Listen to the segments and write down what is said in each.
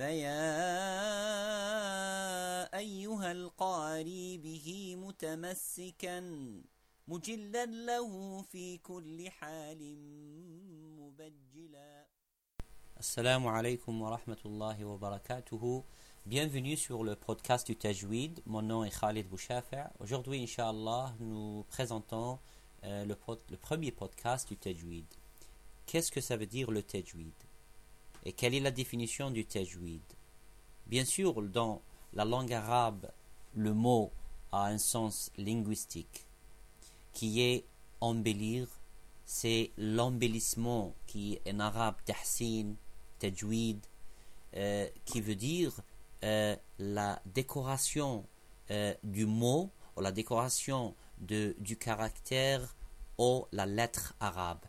فيا أيها القاري به متمسكا مجلا له في كل حال مبجلا السلام عليكم ورحمة الله وبركاته Bienvenue sur le podcast du Tajweed. Mon nom est Khalid Bouchafer. Aujourd'hui, Inch'Allah, nous présentons euh, le, le, premier podcast du Tajweed. Qu'est-ce que ça veut dire le Tajweed Et quelle est la définition du Tajweed Bien sûr, dans la langue arabe, le mot a un sens linguistique qui est embellir. C'est l'embellissement qui est en arabe tahsin, tajweed, euh, qui veut dire euh, la décoration euh, du mot ou la décoration du caractère ou la lettre arabe.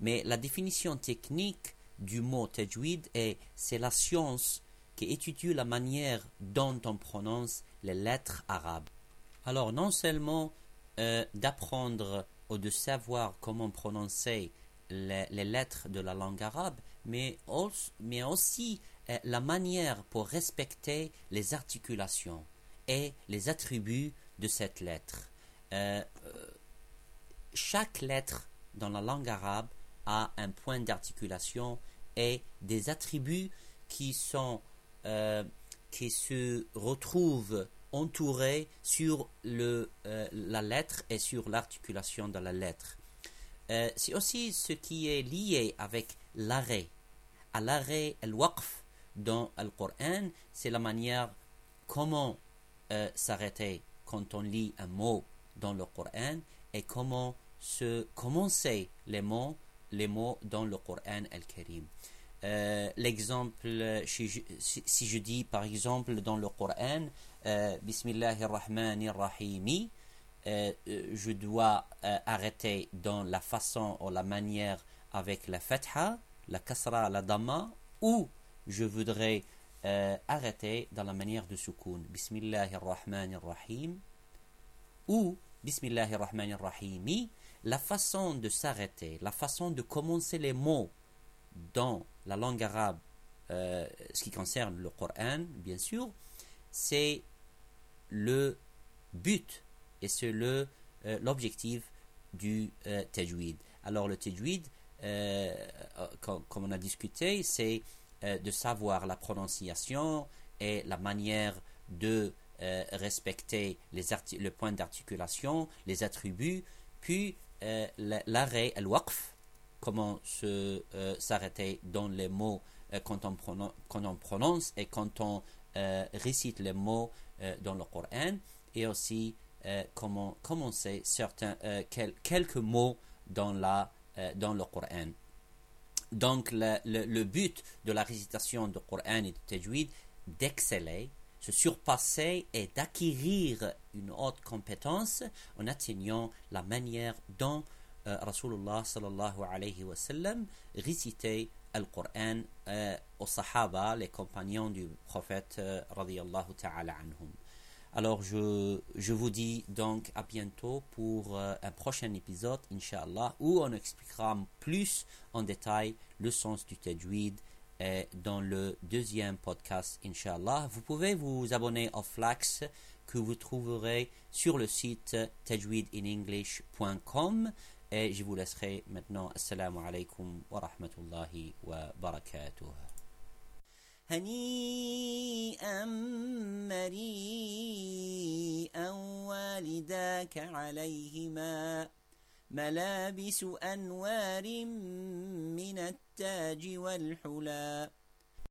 Mais la définition technique du mot tajweed est c'est la science qui étudie la manière dont on prononce les lettres arabes. Alors non seulement euh, d'apprendre ou de savoir comment prononcer les, lettres de la langue arabe, mais aussi, mais aussi euh, la manière pour respecter les articulations et les attributs de cette lettre. Euh, chaque lettre dans la langue arabe a un point d'articulation et des attributs qui sont euh, qui se retrouvent entourés sur le, euh, la lettre et sur l'articulation de la lettre. Euh, c'est aussi ce qui est lié avec l'arrêt. À l'arrêt, le waqf dans le Coran, c'est la manière comment s'arrêter quand on lit un mot dans le Coran et comment se commencer les mots, les mots dans le Coran al-Karim. Euh, l'exemple, si, je dis par exemple dans le Coran, euh, Bismillahirrahmanirrahim, euh, je dois euh, arrêter dans la façon ou la manière avec la fatha, la kasra, la dama, ou je voudrais euh, arrêter dans la manière de soukoun. Bismillahirrahmanirrahim, ou Bismillahirrahmanirrahim, la façon de s'arrêter, la façon de commencer les mots dans la langue arabe, euh, ce qui concerne le Coran, bien sûr, c'est le but et c'est le euh, l'objectif du euh, tajwid. Alors le tajwid, comme, comme, on a discuté, c'est de savoir la prononciation et la manière de respecter les le point d'articulation, les attributs, puis l'arrêt, le waqf, comment se euh, s'arrêter dans les mots euh, quand, on quand, on prononce et quand on euh, récite les mots dans le Coran et aussi comment commencer certains quel, quelques mots dans la dans le Coran. Donc le, le, le, but de la récitation du Coran et du Tajwid d'exceller, se surpasser et d'acquérir une haute compétence en atteignant la manière dont euh, Rasulullah sallallahu alayhi wa sallam récitait le Coran euh, aux Sahaba, les compagnons du prophète euh, radiallahu ta'ala anhum. Alors je, je vous dis donc à bientôt pour euh, un prochain épisode, Inch'Allah, où on expliquera plus en détail le sens du tajwid dans le deuxième podcast, Inch'Allah. Vous pouvez vous abonner au Flax que vous trouverez sur le site tajweedinenglish.com et je vous laisserai maintenant. Assalamu alaikum wa rahmatullahi wa barakatuh. هنيئا مريئا والداك عليهما ملابس أنوار من التاج والحلى